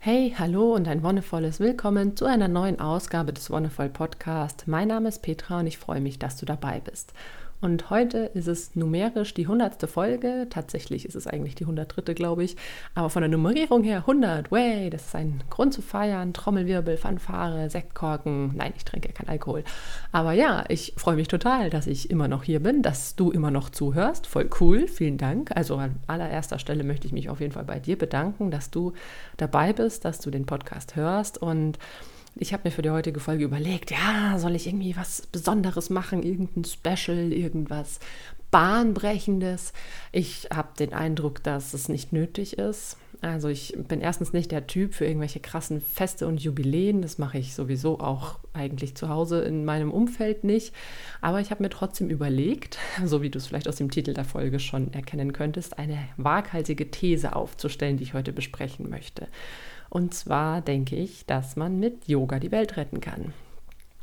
Hey, hallo und ein wonnevolles Willkommen zu einer neuen Ausgabe des Wonnevoll Podcast. Mein Name ist Petra und ich freue mich, dass du dabei bist. Und heute ist es numerisch die hundertste Folge. Tatsächlich ist es eigentlich die 103. glaube ich. Aber von der Nummerierung her 100. Way, das ist ein Grund zu feiern. Trommelwirbel, Fanfare, Sektkorken. Nein, ich trinke kein Alkohol. Aber ja, ich freue mich total, dass ich immer noch hier bin, dass du immer noch zuhörst. Voll cool. Vielen Dank. Also an allererster Stelle möchte ich mich auf jeden Fall bei dir bedanken, dass du dabei bist, dass du den Podcast hörst und ich habe mir für die heutige Folge überlegt, ja, soll ich irgendwie was Besonderes machen, irgendein Special, irgendwas Bahnbrechendes. Ich habe den Eindruck, dass es nicht nötig ist. Also ich bin erstens nicht der Typ für irgendwelche krassen Feste und Jubiläen. Das mache ich sowieso auch eigentlich zu Hause in meinem Umfeld nicht. Aber ich habe mir trotzdem überlegt, so wie du es vielleicht aus dem Titel der Folge schon erkennen könntest, eine waghalsige These aufzustellen, die ich heute besprechen möchte. Und zwar denke ich, dass man mit Yoga die Welt retten kann.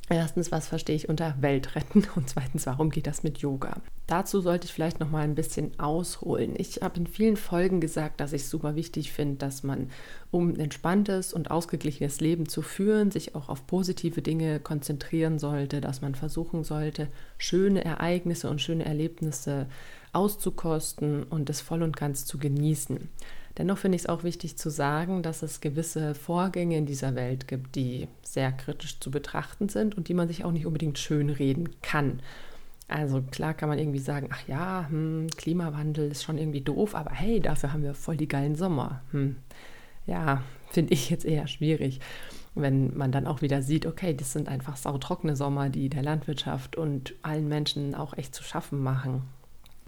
Erstens, was verstehe ich unter Welt retten? Und zweitens, warum geht das mit Yoga? Dazu sollte ich vielleicht noch mal ein bisschen ausholen. Ich habe in vielen Folgen gesagt, dass ich es super wichtig finde, dass man, um ein entspanntes und ausgeglichenes Leben zu führen, sich auch auf positive Dinge konzentrieren sollte, dass man versuchen sollte, schöne Ereignisse und schöne Erlebnisse auszukosten und es voll und ganz zu genießen. Dennoch finde ich es auch wichtig zu sagen, dass es gewisse Vorgänge in dieser Welt gibt, die sehr kritisch zu betrachten sind und die man sich auch nicht unbedingt schönreden kann. Also klar kann man irgendwie sagen, ach ja, hm, Klimawandel ist schon irgendwie doof, aber hey, dafür haben wir voll die geilen Sommer. Hm. Ja, finde ich jetzt eher schwierig, wenn man dann auch wieder sieht, okay, das sind einfach sautrockene Sommer, die der Landwirtschaft und allen Menschen auch echt zu schaffen machen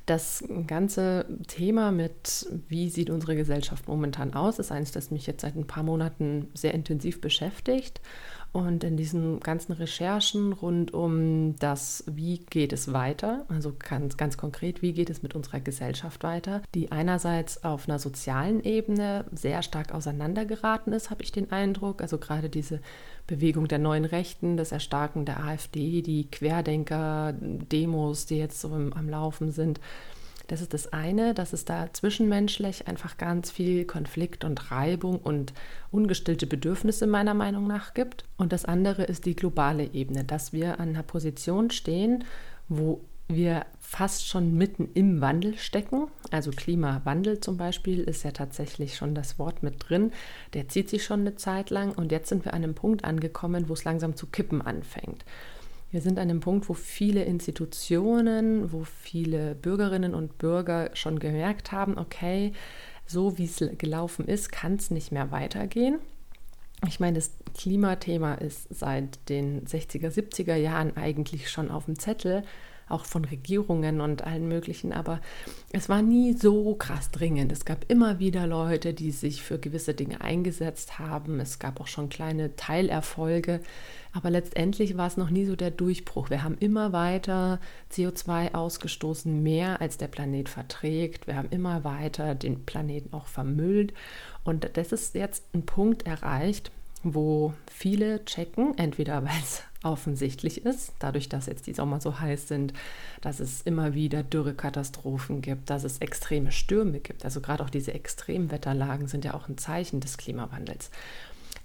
das ganze Thema mit, wie sieht unsere Gesellschaft momentan aus, ist eines, das mich jetzt seit ein paar Monaten sehr intensiv beschäftigt. Und in diesen ganzen Recherchen rund um das, wie geht es weiter, also ganz, ganz konkret, wie geht es mit unserer Gesellschaft weiter, die einerseits auf einer sozialen Ebene sehr stark auseinandergeraten ist, habe ich den Eindruck. Also gerade diese Bewegung der neuen Rechten, das Erstarken der AfD, die Querdenker-Demos, die jetzt so im, am Laufen sind. Das ist das eine, dass es da zwischenmenschlich einfach ganz viel Konflikt und Reibung und ungestillte Bedürfnisse meiner Meinung nach gibt. Und das andere ist die globale Ebene, dass wir an einer Position stehen, wo wir fast schon mitten im Wandel stecken. Also Klimawandel zum Beispiel ist ja tatsächlich schon das Wort mit drin. Der zieht sich schon eine Zeit lang und jetzt sind wir an einem Punkt angekommen, wo es langsam zu kippen anfängt. Wir sind an einem Punkt, wo viele Institutionen, wo viele Bürgerinnen und Bürger schon gemerkt haben, okay, so wie es gelaufen ist, kann es nicht mehr weitergehen. Ich meine, das Klimathema ist seit den 60er, 70er Jahren eigentlich schon auf dem Zettel auch von Regierungen und allen möglichen, aber es war nie so krass dringend. Es gab immer wieder Leute, die sich für gewisse Dinge eingesetzt haben. Es gab auch schon kleine Teilerfolge, aber letztendlich war es noch nie so der Durchbruch. Wir haben immer weiter CO2 ausgestoßen, mehr als der Planet verträgt. Wir haben immer weiter den Planeten auch vermüllt. Und das ist jetzt ein Punkt erreicht, wo viele checken, entweder weil es offensichtlich ist, dadurch, dass jetzt die Sommer so heiß sind, dass es immer wieder Dürrekatastrophen gibt, dass es extreme Stürme gibt. Also gerade auch diese Extremwetterlagen sind ja auch ein Zeichen des Klimawandels.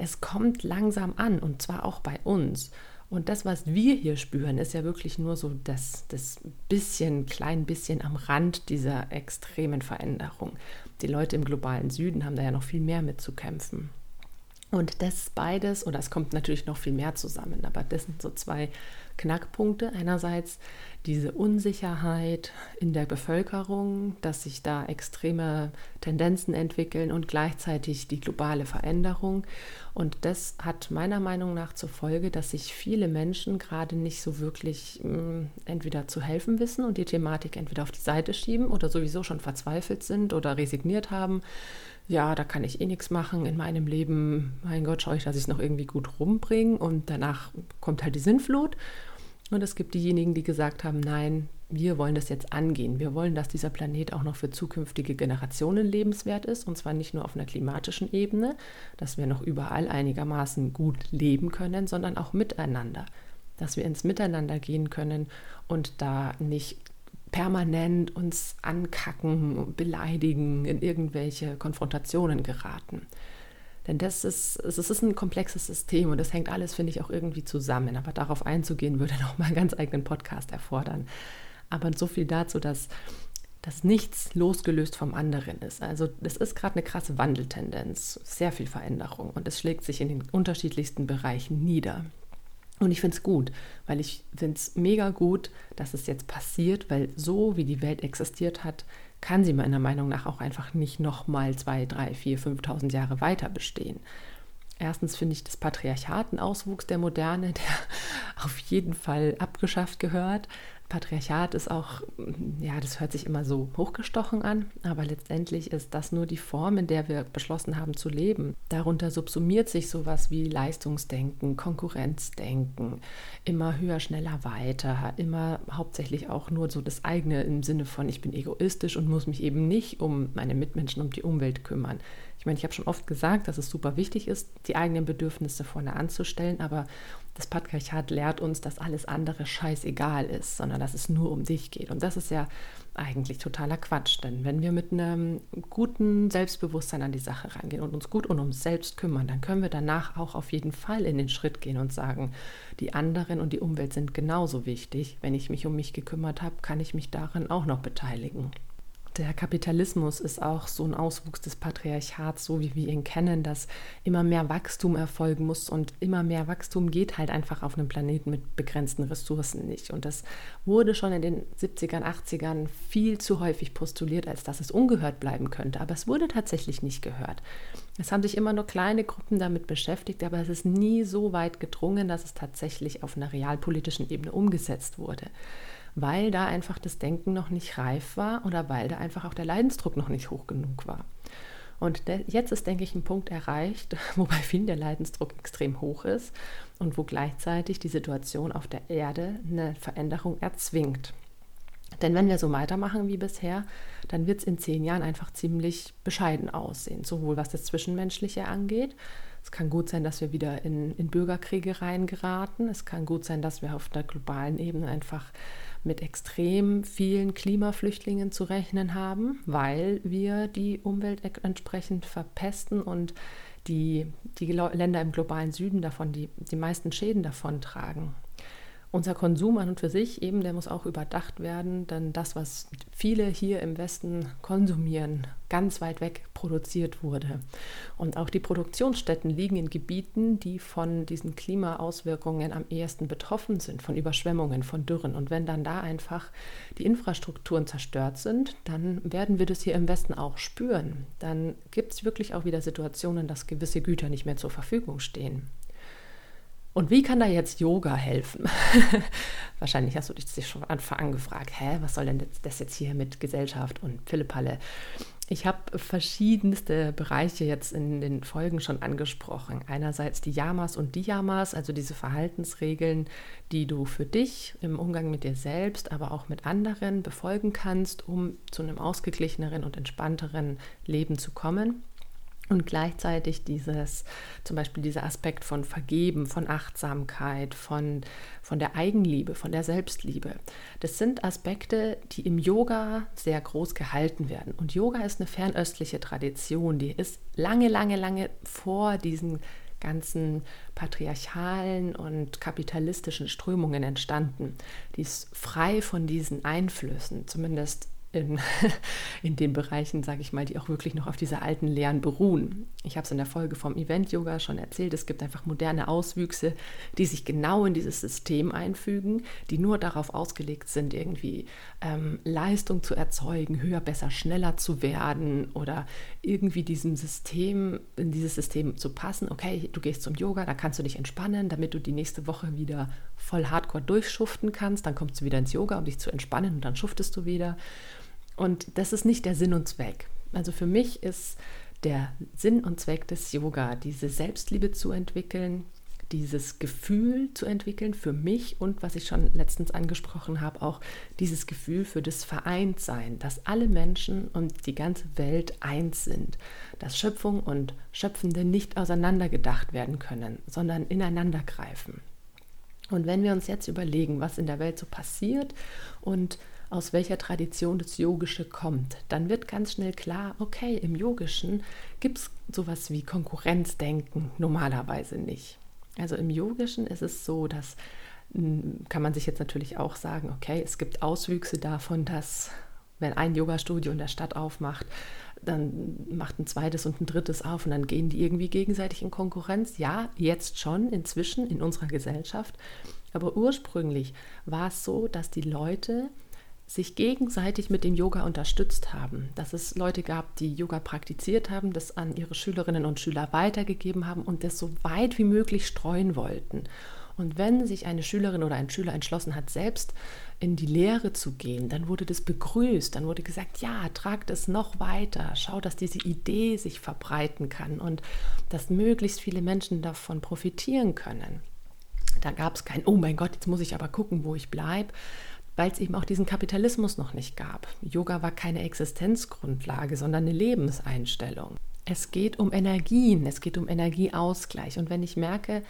Es kommt langsam an und zwar auch bei uns. Und das, was wir hier spüren, ist ja wirklich nur so das, das bisschen, klein bisschen am Rand dieser extremen Veränderung. Die Leute im globalen Süden haben da ja noch viel mehr mit zu kämpfen. Und das beides, oder es kommt natürlich noch viel mehr zusammen, aber das sind so zwei Knackpunkte. Einerseits diese Unsicherheit in der Bevölkerung, dass sich da extreme Tendenzen entwickeln und gleichzeitig die globale Veränderung. Und das hat meiner Meinung nach zur Folge, dass sich viele Menschen gerade nicht so wirklich mh, hm, entweder zu helfen wissen und die Thematik entweder auf die Seite schieben oder sowieso schon verzweifelt sind oder resigniert haben ja, da kann ich eh nichts machen in meinem Leben. Mein Gott, schaue ich, dass ich es noch irgendwie gut rumbringe. Und danach kommt halt die Sinnflut. Und es gibt diejenigen, die gesagt haben, nein, wir wollen das jetzt angehen. Wir wollen, dass dieser Planet auch noch für zukünftige Generationen lebenswert ist. Und zwar nicht nur auf einer klimatischen Ebene, dass wir noch überall einigermaßen gut leben können, sondern auch miteinander. Dass wir ins Miteinander gehen können und da nicht permanent uns ankacken, beleidigen, in irgendwelche Konfrontationen geraten. Denn das ist, es ist ein komplexes System und das hängt alles, finde ich, auch irgendwie zusammen. Aber darauf einzugehen, würde nochmal einen ganz eigenen Podcast erfordern. Aber so viel dazu, dass, dass nichts losgelöst vom anderen ist. Also es ist gerade eine krasse Wandeltendenz, sehr viel Veränderung und es schlägt sich in den unterschiedlichsten Bereichen nieder. Und ich finde es gut, weil ich finde es mega gut, dass es jetzt passiert, weil so wie die Welt existiert hat, kann sie meiner Meinung nach auch einfach nicht nochmal zwei, drei, vier, 5.000 Jahre weiter bestehen. Erstens finde ich das Patriarchat ein Auswuchs der Moderne, der auf jeden Fall abgeschafft gehört. Patriarchat ist auch, ja, das hört sich immer so hochgestochen an, aber letztendlich ist das nur die Form, in der wir beschlossen haben zu leben. Darunter subsumiert sich sowas wie Leistungsdenken, Konkurrenzdenken, immer höher, schneller, weiter, immer hauptsächlich auch nur so das eigene im Sinne von, ich bin egoistisch und muss mich eben nicht um meine Mitmenschen, um die Umwelt kümmern. Ich meine, ich habe schon oft gesagt, dass es super wichtig ist, die eigenen Bedürfnisse vorne anzustellen, aber das Patriarchat lehrt uns, dass alles andere scheißegal ist, sondern dass es nur um dich geht. Und das ist ja eigentlich totaler Quatsch, denn wenn wir mit einem guten Selbstbewusstsein an die Sache rangehen und uns gut um uns selbst kümmern, dann können wir danach auch auf jeden Fall in den Schritt gehen und sagen, die anderen und die Umwelt sind genauso wichtig. Wenn ich mich um mich gekümmert habe, kann ich mich daran auch noch beteiligen. Der Kapitalismus ist auch so ein Auswuchs des Patriarchats, so wie wir ihn kennen, dass immer mehr Wachstum erfolgen muss und immer mehr Wachstum geht halt einfach auf einem Planeten mit begrenzten Ressourcen nicht. Und das wurde schon in den 70ern, 80ern viel zu häufig postuliert, als dass es ungehört bleiben könnte. Aber es wurde tatsächlich nicht gehört. Es haben sich immer nur kleine Gruppen damit beschäftigt, aber es ist nie so weit gedrungen, dass es tatsächlich auf einer realpolitischen Ebene umgesetzt wurde weil da einfach das Denken noch nicht reif war oder weil da einfach auch der Leidensdruck noch nicht hoch genug war. Und jetzt ist, denke ich, ein Punkt erreicht, wo bei vielen der Leidensdruck extrem hoch ist und wo gleichzeitig die Situation auf der Erde eine Veränderung erzwingt. Denn wenn wir so weitermachen wie bisher, dann wird es in zehn Jahren einfach ziemlich bescheiden aussehen, sowohl was das Zwischenmenschliche angeht. Es kann gut sein, dass wir wieder in, in Bürgerkriege reingeraten. Es kann gut sein, dass wir auf der globalen Ebene einfach mit extrem vielen Klimaflüchtlingen zu rechnen haben, weil wir die Umwelt entsprechend verpesten und die, die Länder im globalen Süden davon die, die meisten Schäden davon tragen unser Konsum an und für sich eben, der muss auch überdacht werden, denn das, was viele hier im Westen konsumieren, ganz weit weg produziert wurde. Und auch die Produktionsstätten liegen in Gebieten, die von diesen Klimaauswirkungen am ehesten betroffen sind, von Überschwemmungen, von Dürren. Und wenn dann da einfach die Infrastrukturen zerstört sind, dann werden wir das hier im Westen auch spüren. Dann gibt es wirklich auch wieder Situationen, dass gewisse Güter nicht mehr zur Verfügung stehen. Und wie kann da jetzt Yoga helfen? Wahrscheinlich hast du dich schon Anfang an gefragt, hä, was soll denn das jetzt hier mit Gesellschaft und Philippalle? Ich habe verschiedenste Bereiche jetzt in den Folgen schon angesprochen. Einerseits die Yamas und Diyamas, also diese Verhaltensregeln, die du für dich im Umgang mit dir selbst, aber auch mit anderen befolgen kannst, um zu einem ausgeglicheneren und entspannteren Leben zu kommen. Und gleichzeitig dieses, zum Beispiel dieser Aspekt von Vergeben, von Achtsamkeit, von, von der Eigenliebe, von der Selbstliebe. Das sind Aspekte, die im Yoga sehr groß gehalten werden. Und Yoga ist eine fernöstliche Tradition, die ist lange, lange, lange vor diesen ganzen patriarchalen und kapitalistischen Strömungen entstanden. Die ist frei von diesen Einflüssen, zumindest in, in den Bereichen, sage ich mal, die auch wirklich noch auf diese alten Lehren beruhen. Ich habe es in der Folge vom Event-Yoga schon erzählt, es gibt einfach moderne Auswüchse, die sich genau in dieses System einfügen, die nur darauf ausgelegt sind, irgendwie ähm, Leistung zu erzeugen, höher, besser, schneller zu werden oder irgendwie diesem System, in dieses System zu passen. Okay, du gehst zum Yoga, da kannst du dich entspannen, damit du die nächste Woche wieder voll hardcore durchschuften kannst. Dann kommst du wieder ins Yoga, um dich zu entspannen und dann schuftest du wieder. Und das ist nicht der Sinn und Zweck. Also für mich ist der Sinn und Zweck des Yoga, diese Selbstliebe zu entwickeln, dieses Gefühl zu entwickeln für mich und was ich schon letztens angesprochen habe, auch dieses Gefühl für das Vereintsein, dass alle Menschen und die ganze Welt eins sind, dass Schöpfung und Schöpfende nicht auseinandergedacht werden können, sondern ineinander greifen. Und wenn wir uns jetzt überlegen, was in der Welt so passiert und aus welcher Tradition das Yogische kommt, dann wird ganz schnell klar, okay, im Yogischen gibt es sowas wie Konkurrenzdenken normalerweise nicht. Also im Yogischen ist es so, dass hm, kann man sich jetzt natürlich auch sagen, okay, es gibt Auswüchse davon, dass wenn ein Yoga-Studio in der Stadt aufmacht, dann macht ein zweites und ein drittes auf und dann gehen die irgendwie gegenseitig in Konkurrenz. Ja, jetzt schon, inzwischen in unserer Gesellschaft. Aber ursprünglich war es so, dass die Leute sich gegenseitig mit dem Yoga unterstützt haben, dass es Leute gab, die Yoga praktiziert haben, das an ihre Schülerinnen und Schüler weitergegeben haben und das so weit wie möglich streuen wollten. Und wenn sich eine Schülerin oder ein Schüler entschlossen hat, selbst in die Lehre zu gehen, dann wurde das begrüßt, dann wurde gesagt, ja, tragt es noch weiter, schau, dass diese Idee sich verbreiten kann und dass möglichst viele Menschen davon profitieren können. Da gab es kein, oh mein Gott, jetzt muss ich aber gucken, wo ich bleibe, weil es eben auch diesen Kapitalismus noch nicht gab. Yoga war keine Existenzgrundlage, sondern eine Lebenseinstellung. Es geht um Energien, es geht um Energieausgleich. Und wenn ich merke,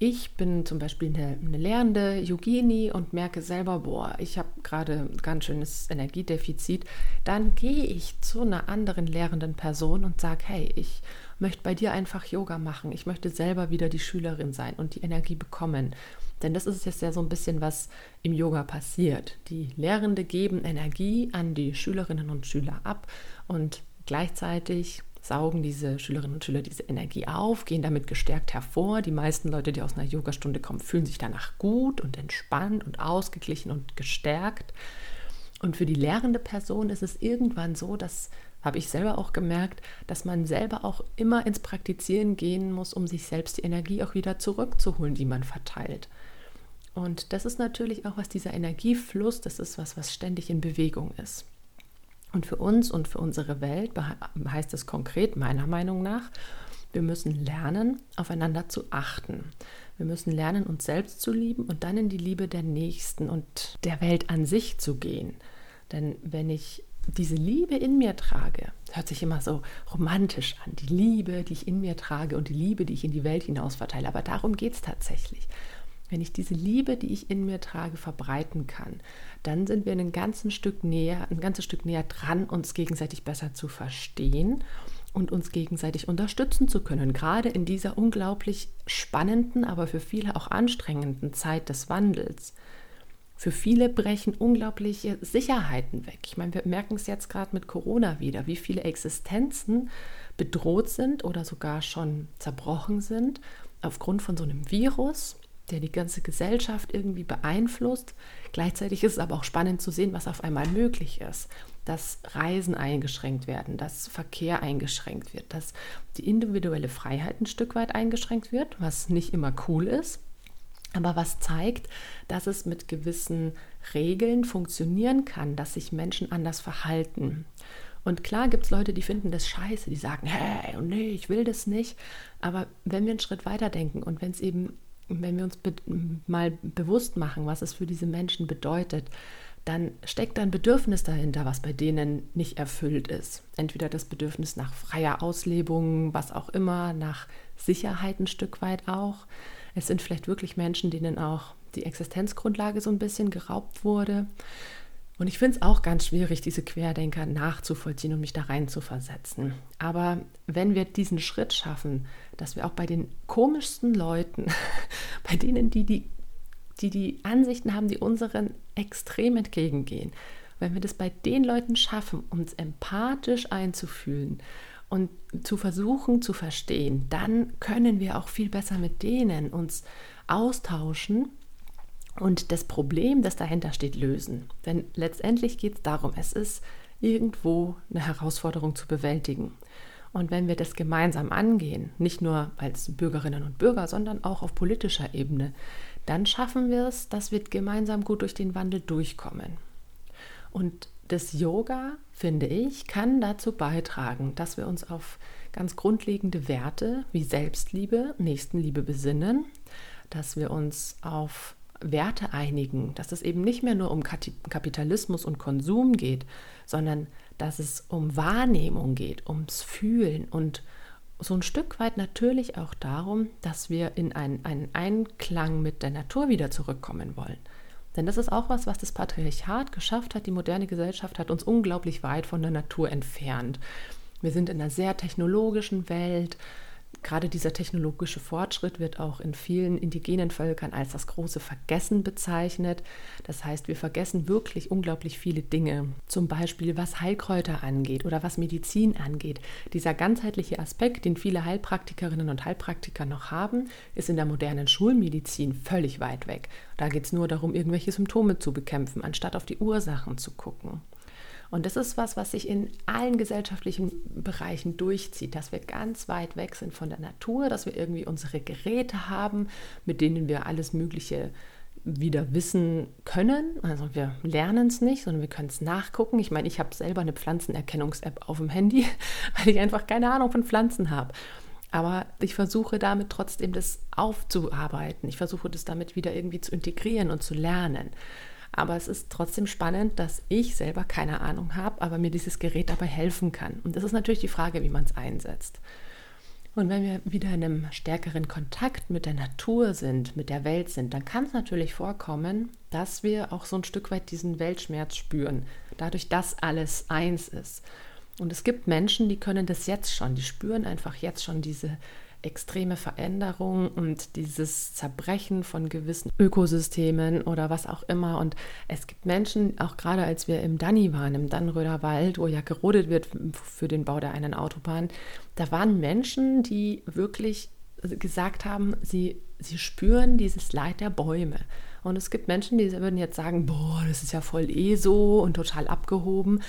ich bin zum Beispiel eine, eine lernende Yogini und merke selber, boah, ich habe gerade ganz schönes Energiedefizit, dann gehe ich zu einer anderen lehrenden Person und sage, hey, ich möchte bei dir einfach Yoga machen. Ich möchte selber wieder die Schülerin sein und die Energie bekommen. Denn das ist jetzt ja so ein bisschen, was im Yoga passiert. Die Lehrende geben Energie an die Schülerinnen und Schüler ab und gleichzeitig saugen diese Schülerinnen und Schüler diese Energie auf, gehen damit gestärkt hervor. Die meisten Leute, die aus einer Yogastunde kommen, fühlen sich danach gut und entspannt und ausgeglichen und gestärkt. Und für die lehrende Person ist es irgendwann so, dass habe ich selber auch gemerkt, dass man selber auch immer ins Praktizieren gehen muss, um sich selbst die Energie auch wieder zurückzuholen, die man verteilt. Und das ist natürlich auch was dieser Energiefluss, das ist was, was ständig in Bewegung ist. Und für uns und für unsere Welt heißt es konkret, meiner Meinung nach, wir müssen lernen, aufeinander zu achten. Wir müssen lernen, uns selbst zu lieben und dann in die Liebe der Nächsten und der Welt an sich zu gehen. Denn wenn ich diese Liebe in mir trage, hört sich immer so romantisch an, die Liebe, die ich in mir trage und die Liebe, die ich in die Welt hinaus verteile. Aber darum geht es tatsächlich. Wenn ich diese Liebe, die ich in mir trage, verbreiten kann, dann sind wir ein ganzes Stück näher, ein ganzes Stück näher dran, uns gegenseitig besser zu verstehen und uns gegenseitig unterstützen zu können. Gerade in dieser unglaublich spannenden, aber für viele auch anstrengenden Zeit des Wandels. Für viele brechen unglaubliche Sicherheiten weg. Ich meine, wir merken es jetzt gerade mit Corona wieder, wie viele Existenzen bedroht sind oder sogar schon zerbrochen sind aufgrund von so einem Virus, der die ganze Gesellschaft irgendwie beeinflusst. Gleichzeitig ist es aber auch spannend zu sehen, was auf einmal möglich ist. Dass Reisen eingeschränkt werden, dass Verkehr eingeschränkt wird, dass die individuelle Freiheit ein Stück weit eingeschränkt wird, was nicht immer cool ist aber was zeigt, dass es mit gewissen Regeln funktionieren kann, dass sich Menschen anders verhalten. Und klar gibt es Leute, die finden das scheiße, die sagen, hey, oh nee, ich will das nicht. Aber wenn wir einen Schritt weiter denken und wenn es eben, wenn wir uns be mal bewusst machen, was es für diese Menschen bedeutet, dann steckt ein Bedürfnis dahinter, was bei denen nicht erfüllt ist. Entweder das Bedürfnis nach freier Auslebung, was auch immer, nach Sicherheit ein Stück weit auch es sind vielleicht wirklich Menschen, denen auch die Existenzgrundlage so ein bisschen geraubt wurde. Und ich finde es auch ganz schwierig, diese Querdenker nachzuvollziehen und mich da rein zu versetzen. Aber wenn wir diesen Schritt schaffen, dass wir auch bei den komischsten Leuten, bei denen, die die, die, die Ansichten haben, die unseren extrem entgegengehen, wenn wir das bei den Leuten schaffen, uns empathisch einzufühlen und zu versuchen zu verstehen, dann können wir auch viel besser mit denen uns austauschen und das Problem, das dahinter steht, lösen. Denn letztendlich geht es darum, es ist irgendwo eine Herausforderung zu bewältigen. Und wenn wir das gemeinsam angehen, nicht nur als Bürgerinnen und Bürger, sondern auch auf politischer Ebene, dann schaffen wir es, dass wir gemeinsam gut durch den Wandel durchkommen. Und das Yoga, finde ich, kann dazu beitragen, dass wir uns auf ganz grundlegende Werte wie Selbstliebe, Nächstenliebe besinnen, dass wir uns auf Werte einigen, dass es eben nicht mehr nur um Kapitalismus und Konsum geht, sondern dass es um Wahrnehmung geht, ums Fühlen und so ein Stück weit natürlich auch darum, dass wir in einen, einen Einklang mit der Natur wieder zurückkommen wollen. Denn das ist auch was, was das Patriarchat geschafft hat. Die moderne Gesellschaft hat uns unglaublich weit von der Natur entfernt. Wir sind in einer sehr technologischen Welt gerade dieser technologische Fortschritt wird auch in vielen indigenen Völkern als das große Vergessen bezeichnet. Das heißt, wir vergessen wirklich unglaublich viele Dinge. Zum Beispiel, was Heilkräuter angeht oder was Medizin angeht. Dieser ganzheitliche Aspekt, den viele Heilpraktikerinnen und Heilpraktiker noch haben, ist in der modernen Schulmedizin völlig weit weg. Da geht es nur darum, irgendwelche Symptome zu bekämpfen, anstatt auf die Ursachen zu gucken. Und das ist was, was sich in allen gesellschaftlichen Bereichen durchzieht, dass wir ganz weit weg sind von der Natur, dass wir irgendwie unsere Geräte haben, mit denen wir alles Mögliche wieder wissen können. Also wir lernen es nicht, sondern wir können es nachgucken. Ich meine, ich habe selber eine Pflanzenerkennungs-App auf dem Handy, weil ich einfach keine Ahnung von Pflanzen habe. Aber ich versuche damit trotzdem das aufzuarbeiten. Ich versuche das damit wieder irgendwie zu integrieren und zu lernen. Aber es ist trotzdem spannend, dass ich selber keine Ahnung habe, aber mir dieses Gerät dabei helfen kann. Und das ist natürlich die Frage, wie man es einsetzt. Und wenn wir wieder in einem stärkeren Kontakt mit der Natur sind, mit der Welt sind, dann kann es natürlich vorkommen, dass wir auch so ein Stück weit diesen Weltschmerz spüren, dadurch, dass alles eins ist. Und es gibt Menschen, die können das jetzt schon, die spüren einfach jetzt schon diese extreme Veränderung und dieses Zerbrechen von gewissen Ökosystemen oder was auch immer. Und es gibt Menschen, auch gerade als wir im Danny waren, im Dannröder Wald, wo ja gerodet wird für den Bau der einen Autobahn, da waren Menschen, die wirklich gesagt haben, sie, sie spüren dieses Leid der Bäume. Und es gibt Menschen, die würden jetzt sagen, boah, das ist ja voll eh so und total abgehoben.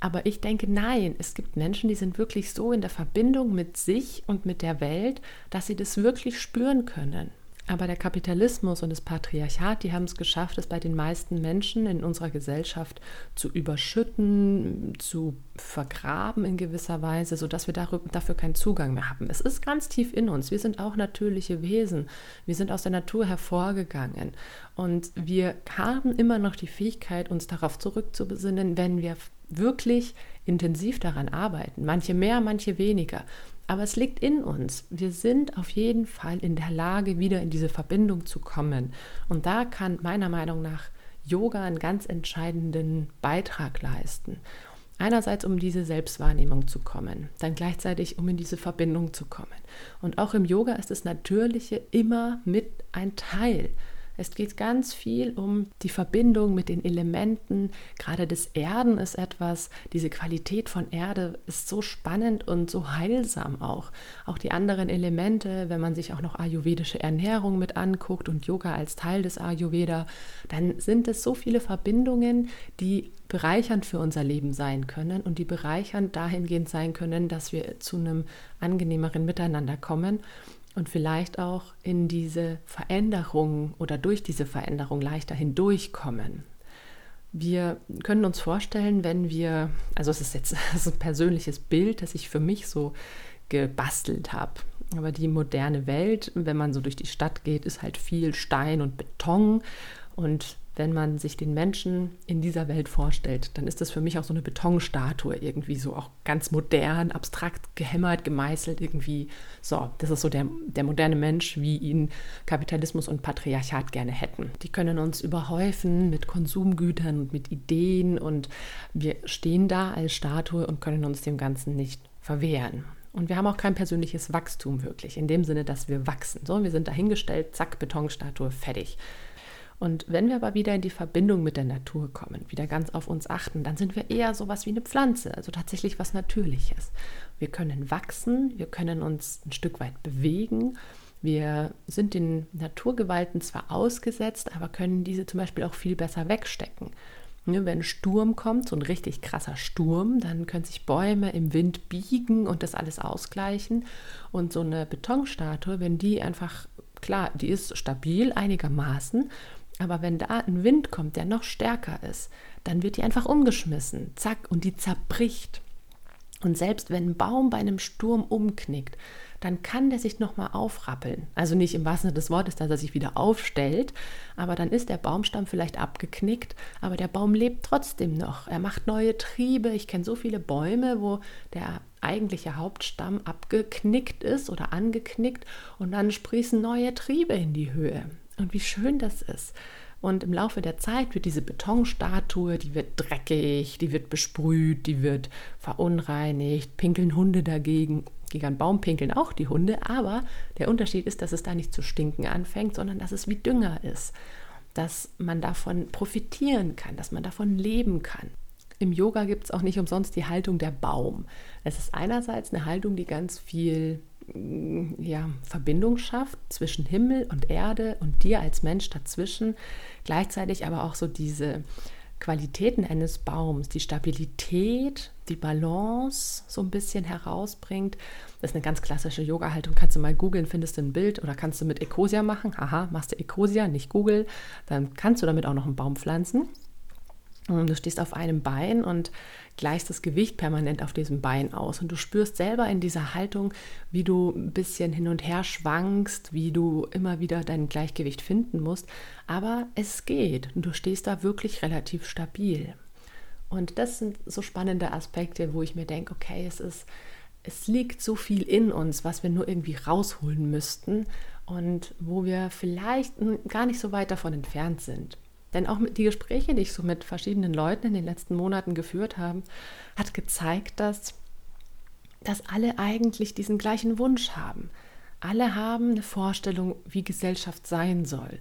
Aber ich denke, nein, es gibt Menschen, die sind wirklich so in der Verbindung mit sich und mit der Welt, dass sie das wirklich spüren können. Aber der Kapitalismus und das Patriarchat, die haben es geschafft, es bei den meisten Menschen in unserer Gesellschaft zu überschütten, zu vergraben in gewisser Weise, sodass wir dafür keinen Zugang mehr haben. Es ist ganz tief in uns. Wir sind auch natürliche Wesen. Wir sind aus der Natur hervorgegangen. Und wir haben immer noch die Fähigkeit, uns darauf zurückzubesinnen, wenn wir wirklich intensiv daran arbeiten. Manche mehr, manche weniger. Aber es liegt in uns. Wir sind auf jeden Fall in der Lage, wieder in diese Verbindung zu kommen. Und da kann meiner Meinung nach Yoga einen ganz entscheidenden Beitrag leisten. Einerseits, um diese Selbstwahrnehmung zu kommen, dann gleichzeitig, um in diese Verbindung zu kommen. Und auch im Yoga ist das Natürliche immer mit ein Teil. Es geht ganz viel um die Verbindung mit den Elementen. Gerade das Erden ist etwas, diese Qualität von Erde ist so spannend und so heilsam auch. Auch die anderen Elemente, wenn man sich auch noch ayurvedische Ernährung mit anguckt und Yoga als Teil des Ayurveda, dann sind es so viele Verbindungen, die bereichernd für unser Leben sein können und die bereichernd dahingehend sein können, dass wir zu einem angenehmeren Miteinander kommen und vielleicht auch in diese Veränderung oder durch diese Veränderung leichter hindurchkommen. Wir können uns vorstellen, wenn wir, also es ist jetzt ein persönliches Bild, das ich für mich so gebastelt habe. Aber die moderne Welt, wenn man so durch die Stadt geht, ist halt viel Stein und Beton. Und wenn man sich den Menschen in dieser Welt vorstellt, dann ist das für mich auch so eine Betonstatue, irgendwie so auch ganz modern, abstrakt gehämmert, gemeißelt, irgendwie so. Das ist so der, der moderne Mensch, wie ihn Kapitalismus und Patriarchat gerne hätten. Die können uns überhäufen mit Konsumgütern und mit Ideen und wir stehen da als Statue und können uns dem Ganzen nicht verwehren. Und wir haben auch kein persönliches Wachstum wirklich, in dem Sinne, dass wir wachsen. So, wir sind dahingestellt, zack, Betonstatue, fertig. Und wenn wir aber wieder in die Verbindung mit der Natur kommen, wieder ganz auf uns achten, dann sind wir eher so was wie eine Pflanze, also tatsächlich was Natürliches. Wir können wachsen, wir können uns ein Stück weit bewegen. Wir sind den Naturgewalten zwar ausgesetzt, aber können diese zum Beispiel auch viel besser wegstecken. Wenn ein Sturm kommt, so ein richtig krasser Sturm, dann können sich Bäume im Wind biegen und das alles ausgleichen. Und so eine Betonstatue, wenn die einfach, klar, die ist stabil einigermaßen, aber wenn da ein Wind kommt, der noch stärker ist, dann wird die einfach umgeschmissen. Zack, und die zerbricht. Und selbst wenn ein Baum bei einem Sturm umknickt, dann kann der sich nochmal aufrappeln. Also nicht im wahrsten Sinne des Wortes, dass er sich wieder aufstellt, aber dann ist der Baumstamm vielleicht abgeknickt, aber der Baum lebt trotzdem noch. Er macht neue Triebe. Ich kenne so viele Bäume, wo der eigentliche Hauptstamm abgeknickt ist oder angeknickt und dann sprießen neue Triebe in die Höhe. Und wie schön das ist. Und im Laufe der Zeit wird diese Betonstatue, die wird dreckig, die wird besprüht, die wird verunreinigt, pinkeln Hunde dagegen. Gegen einen Baum pinkeln auch die Hunde, aber der Unterschied ist, dass es da nicht zu stinken anfängt, sondern dass es wie Dünger ist. Dass man davon profitieren kann, dass man davon leben kann. Im Yoga gibt es auch nicht umsonst die Haltung der Baum. Es ist einerseits eine Haltung, die ganz viel ja, Verbindung schafft zwischen Himmel und Erde und dir als Mensch dazwischen, gleichzeitig aber auch so diese Qualitäten eines Baums, die Stabilität, die Balance so ein bisschen herausbringt. Das ist eine ganz klassische Yoga-Haltung. Kannst du mal googeln, findest du ein Bild oder kannst du mit Ecosia machen. Aha, machst du Ecosia, nicht Google. Dann kannst du damit auch noch einen Baum pflanzen. Du stehst auf einem Bein und gleichst das Gewicht permanent auf diesem Bein aus. Und du spürst selber in dieser Haltung, wie du ein bisschen hin und her schwankst, wie du immer wieder dein Gleichgewicht finden musst. Aber es geht und du stehst da wirklich relativ stabil. Und das sind so spannende Aspekte, wo ich mir denke, okay, es ist, es liegt so viel in uns, was wir nur irgendwie rausholen müssten und wo wir vielleicht gar nicht so weit davon entfernt sind. Denn auch die Gespräche, die ich so mit verschiedenen Leuten in den letzten Monaten geführt habe, hat gezeigt, dass, dass alle eigentlich diesen gleichen Wunsch haben. Alle haben eine Vorstellung, wie Gesellschaft sein soll.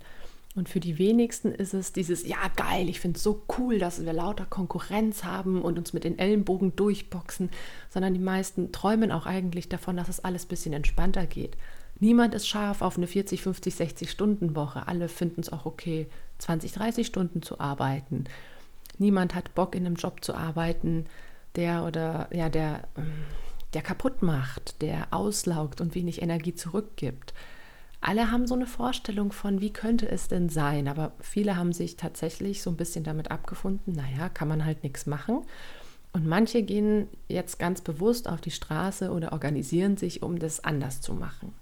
Und für die wenigsten ist es dieses, ja geil, ich finde es so cool, dass wir lauter Konkurrenz haben und uns mit den Ellenbogen durchboxen, sondern die meisten träumen auch eigentlich davon, dass es alles ein bisschen entspannter geht. Niemand ist scharf auf eine 40, 50, 60 Stunden Woche. Alle finden es auch okay, 20, 30 Stunden zu arbeiten. Niemand hat Bock in einem Job zu arbeiten, der oder ja, der, ähm, der kaputt macht, der auslaugt und wenig Energie zurückgibt. Alle haben so eine Vorstellung von, wie könnte es denn sein, aber viele haben sich tatsächlich so ein bisschen damit abgefunden, naja, kann man halt nichts machen. Und manche gehen jetzt ganz bewusst auf die Straße oder organisieren sich, um das anders zu machen.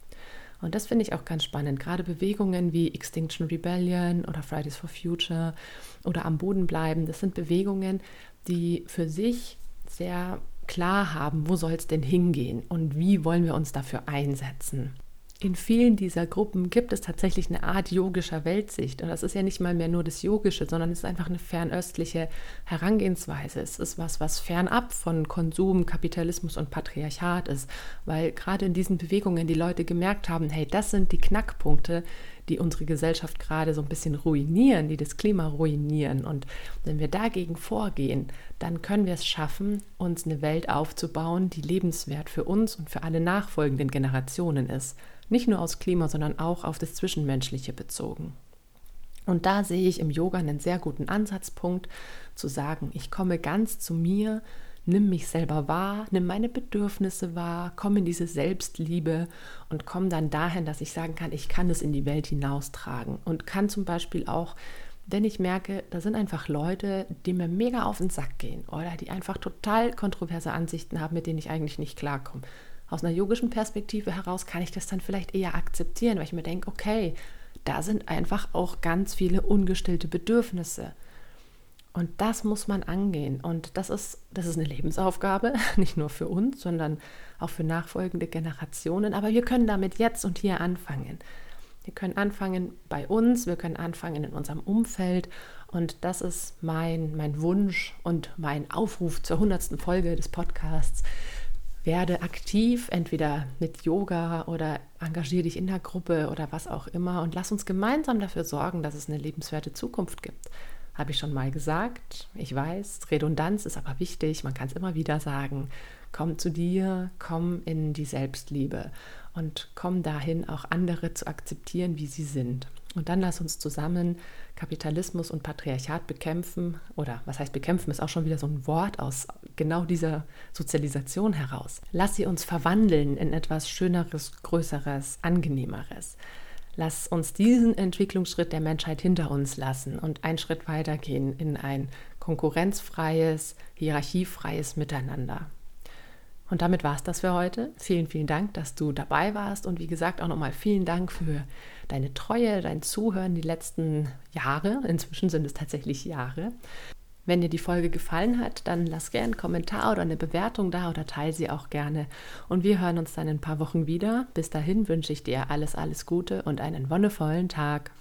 Und das finde ich auch ganz spannend. Gerade Bewegungen wie Extinction Rebellion oder Fridays for Future oder am Boden bleiben, das sind Bewegungen, die für sich sehr klar haben, wo soll es denn hingehen und wie wollen wir uns dafür einsetzen in vielen dieser Gruppen gibt es tatsächlich eine Art yogischer Weltsicht. Und das ist ja nicht mal mehr nur das Yogische, sondern es ist einfach eine fernöstliche Herangehensweise. Es ist was, was fernab von Konsum, Kapitalismus und Patriarchat ist. Weil gerade in diesen Bewegungen die Leute gemerkt haben, hey, das sind die Knackpunkte, die unsere Gesellschaft gerade so ein bisschen ruinieren, die das Klima ruinieren. Und wenn wir dagegen vorgehen, dann können wir es schaffen, uns eine Welt aufzubauen, die lebenswert für uns und für alle nachfolgenden Generationen ist. Nicht nur aus Klima, sondern auch auf das Zwischenmenschliche bezogen. Und da sehe ich im Yoga einen sehr guten Ansatzpunkt, zu sagen, ich komme ganz zu mir, nimm mich selber wahr, nimm meine Bedürfnisse wahr, komm in diese Selbstliebe und komm dann dahin, dass ich sagen kann, ich kann es in die Welt hinaustragen und kann zum Beispiel auch, wenn ich merke, da sind einfach Leute, die mir mega auf den Sack gehen oder die einfach total kontroverse Ansichten haben, mit denen ich eigentlich nicht klarkomme, aus einer yogischen Perspektive heraus kann ich das dann vielleicht eher akzeptieren, weil ich mir denke, okay, da sind einfach auch ganz viele ungestillte Bedürfnisse. Und das muss man angehen. Und das ist, das ist eine Lebensaufgabe, nicht nur für uns, sondern auch für nachfolgende Generationen. Aber wir können damit jetzt und hier anfangen. Wir können anfangen bei uns, wir können anfangen in unserem Umfeld. Und das ist mein, mein Wunsch und mein Aufruf zur hundertsten Folge des Podcasts, werde aktiv, entweder mit Yoga oder engagiere dich in der Gruppe oder was auch immer und lass uns gemeinsam dafür sorgen, dass es eine lebenswerte Zukunft gibt. Habe ich schon mal gesagt. Ich weiß, Redundanz ist aber wichtig, man kann es immer wieder sagen. Komm zu dir, komm in die Selbstliebe und komm dahin, auch andere zu akzeptieren, wie sie sind. Und dann lass uns zusammen Kapitalismus und Patriarchat bekämpfen. Oder was heißt bekämpfen, ist auch schon wieder so ein Wort aus genau dieser Sozialisation heraus. Lass sie uns verwandeln in etwas Schöneres, Größeres, Angenehmeres. Lass uns diesen Entwicklungsschritt der Menschheit hinter uns lassen und einen Schritt weitergehen in ein konkurrenzfreies, hierarchiefreies Miteinander. Und damit war es das für heute. Vielen, vielen Dank, dass du dabei warst. Und wie gesagt, auch nochmal vielen Dank für deine Treue, dein Zuhören die letzten Jahre. Inzwischen sind es tatsächlich Jahre. Wenn dir die Folge gefallen hat, dann lass gerne einen Kommentar oder eine Bewertung da oder teile sie auch gerne. Und wir hören uns dann in ein paar Wochen wieder. Bis dahin wünsche ich dir alles, alles Gute und einen wonnevollen Tag.